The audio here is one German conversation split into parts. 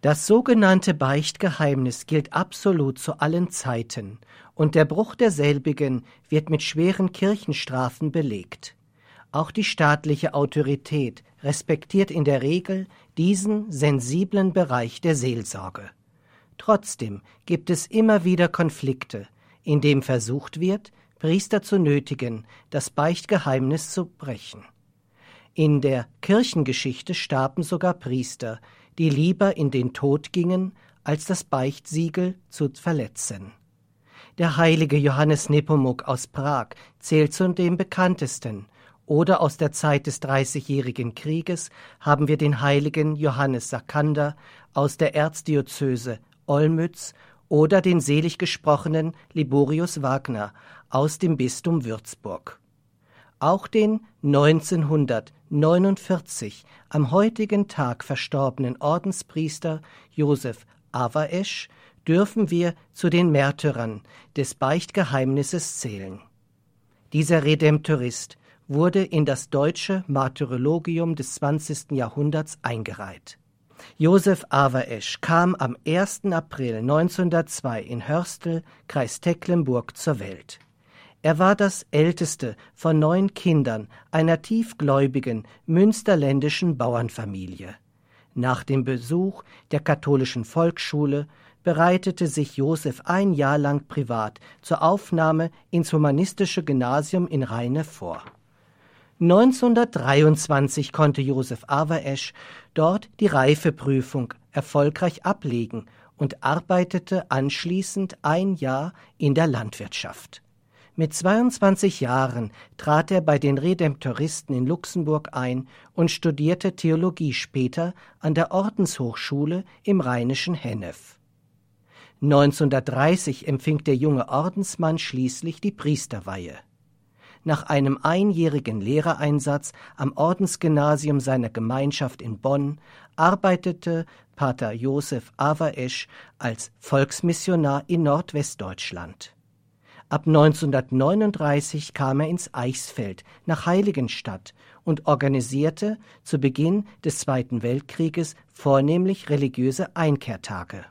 Das sogenannte Beichtgeheimnis gilt absolut zu allen Zeiten, und der Bruch derselbigen wird mit schweren Kirchenstrafen belegt. Auch die staatliche Autorität respektiert in der Regel diesen sensiblen Bereich der Seelsorge. Trotzdem gibt es immer wieder Konflikte, in dem versucht wird, Priester zu nötigen, das Beichtgeheimnis zu brechen. In der Kirchengeschichte starben sogar Priester, die lieber in den Tod gingen, als das Beichtsiegel zu verletzen. Der heilige Johannes Nepomuk aus Prag zählt zu den bekanntesten, oder aus der Zeit des Dreißigjährigen Krieges haben wir den heiligen Johannes Sakander aus der Erzdiözese Olmütz oder den selig gesprochenen Liborius Wagner aus dem Bistum Würzburg. Auch den 1949 am heutigen Tag verstorbenen Ordenspriester Josef Avaesch dürfen wir zu den Märtyrern des Beichtgeheimnisses zählen. Dieser Redemptorist wurde in das deutsche Martyrologium des 20. Jahrhunderts eingereiht. Josef Averesch kam am 1. April 1902 in Hörstel, Kreis Tecklenburg, zur Welt. Er war das älteste von neun Kindern einer tiefgläubigen münsterländischen Bauernfamilie. Nach dem Besuch der katholischen Volksschule bereitete sich Josef ein Jahr lang privat zur Aufnahme ins humanistische Gymnasium in Rheine vor. 1923 konnte Josef Averesch dort die Reifeprüfung erfolgreich ablegen und arbeitete anschließend ein Jahr in der Landwirtschaft. Mit 22 Jahren trat er bei den Redemptoristen in Luxemburg ein und studierte Theologie später an der Ordenshochschule im rheinischen Hennef. 1930 empfing der junge Ordensmann schließlich die Priesterweihe nach einem einjährigen Lehrereinsatz am Ordensgymnasium seiner Gemeinschaft in Bonn arbeitete Pater Josef Averesch als Volksmissionar in Nordwestdeutschland. Ab 1939 kam er ins Eichsfeld nach Heiligenstadt und organisierte zu Beginn des Zweiten Weltkrieges vornehmlich religiöse Einkehrtage.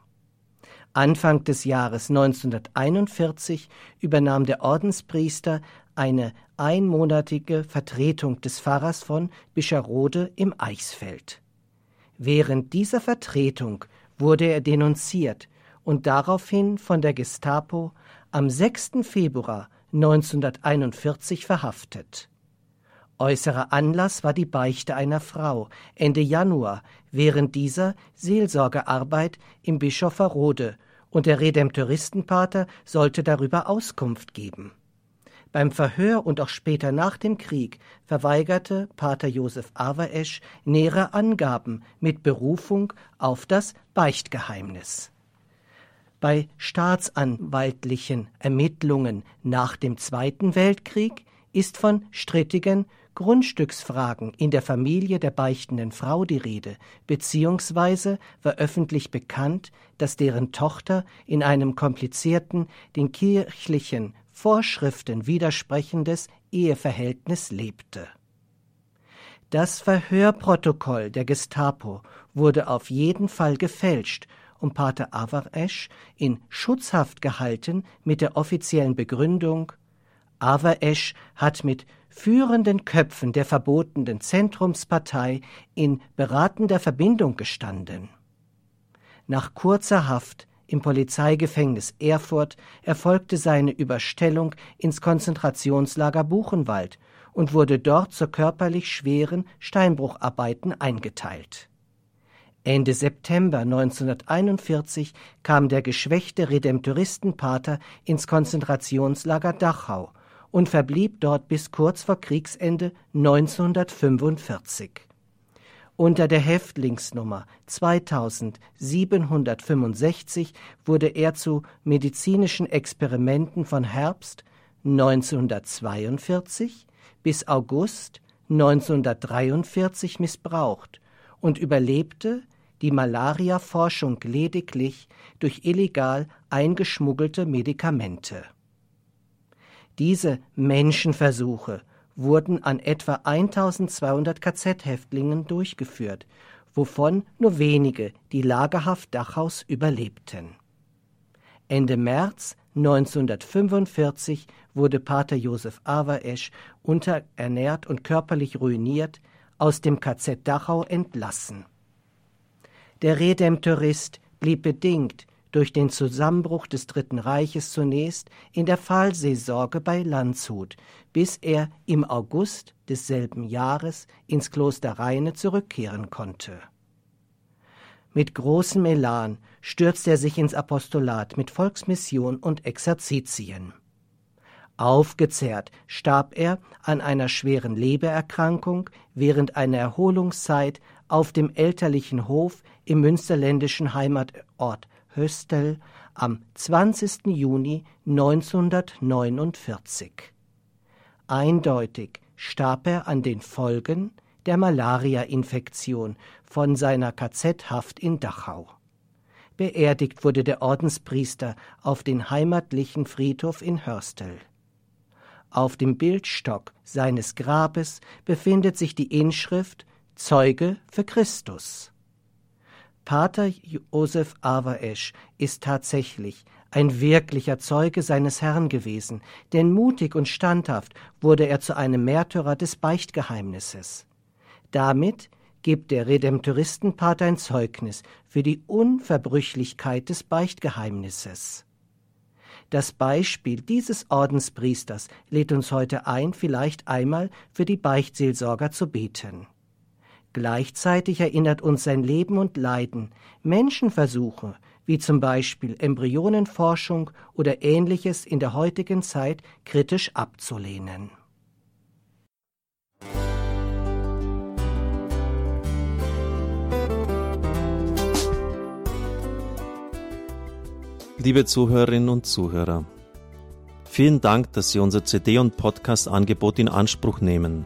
Anfang des Jahres 1941 übernahm der Ordenspriester eine einmonatige Vertretung des Pfarrers von Bischerode im Eichsfeld. Während dieser Vertretung wurde er denunziert und daraufhin von der Gestapo am 6. Februar 1941 verhaftet. Äußerer Anlass war die Beichte einer Frau Ende Januar während dieser Seelsorgearbeit im Bischofferode und der Redemptoristenpater sollte darüber Auskunft geben. Beim Verhör und auch später nach dem Krieg verweigerte Pater Josef Averesch nähere Angaben mit Berufung auf das Beichtgeheimnis. Bei staatsanwaltlichen Ermittlungen nach dem Zweiten Weltkrieg ist von strittigen Grundstücksfragen in der Familie der beichtenden Frau die Rede, beziehungsweise war öffentlich bekannt, dass deren Tochter in einem komplizierten, den kirchlichen Vorschriften widersprechendes Eheverhältnis lebte. Das Verhörprotokoll der Gestapo wurde auf jeden Fall gefälscht und Pater Avaresch in Schutzhaft gehalten mit der offiziellen Begründung Avaresch hat mit führenden Köpfen der verbotenen Zentrumspartei in beratender Verbindung gestanden. Nach kurzer Haft im Polizeigefängnis Erfurt erfolgte seine Überstellung ins Konzentrationslager Buchenwald und wurde dort zur körperlich schweren Steinbrucharbeiten eingeteilt. Ende September 1941 kam der geschwächte Redemptoristenpater ins Konzentrationslager Dachau und verblieb dort bis kurz vor Kriegsende 1945. Unter der Häftlingsnummer 2765 wurde er zu medizinischen Experimenten von Herbst 1942 bis August 1943 missbraucht und überlebte die Malariaforschung lediglich durch illegal eingeschmuggelte Medikamente. Diese Menschenversuche wurden an etwa 1200 KZ-Häftlingen durchgeführt, wovon nur wenige die Lagerhaft Dachaus überlebten. Ende März 1945 wurde Pater Josef Awaesch unterernährt und körperlich ruiniert aus dem KZ Dachau entlassen. Der Redemptorist blieb bedingt durch den Zusammenbruch des Dritten Reiches zunächst in der Fallseelsorge bei Landshut, bis er im August desselben Jahres ins Kloster Rheine zurückkehren konnte. Mit großem Elan stürzte er sich ins Apostolat mit Volksmission und Exerzitien. Aufgezehrt starb er an einer schweren Lebererkrankung während einer Erholungszeit auf dem elterlichen Hof im münsterländischen Heimatort Höstel am 20. Juni 1949. Eindeutig starb er an den Folgen der Malaria-Infektion von seiner KZ-Haft in Dachau. Beerdigt wurde der Ordenspriester auf den heimatlichen Friedhof in Hörstel. Auf dem Bildstock seines Grabes befindet sich die Inschrift Zeuge für Christus. Pater Josef Awaesch ist tatsächlich ein wirklicher Zeuge seines Herrn gewesen, denn mutig und standhaft wurde er zu einem Märtyrer des Beichtgeheimnisses. Damit gibt der Redemptoristenpater ein Zeugnis für die Unverbrüchlichkeit des Beichtgeheimnisses. Das Beispiel dieses Ordenspriesters lädt uns heute ein, vielleicht einmal für die Beichtseelsorger zu beten. Gleichzeitig erinnert uns sein Leben und Leiden, Menschenversuche, wie zum Beispiel Embryonenforschung oder ähnliches in der heutigen Zeit kritisch abzulehnen. Liebe Zuhörerinnen und Zuhörer, vielen Dank, dass Sie unser CD- und Podcast-Angebot in Anspruch nehmen.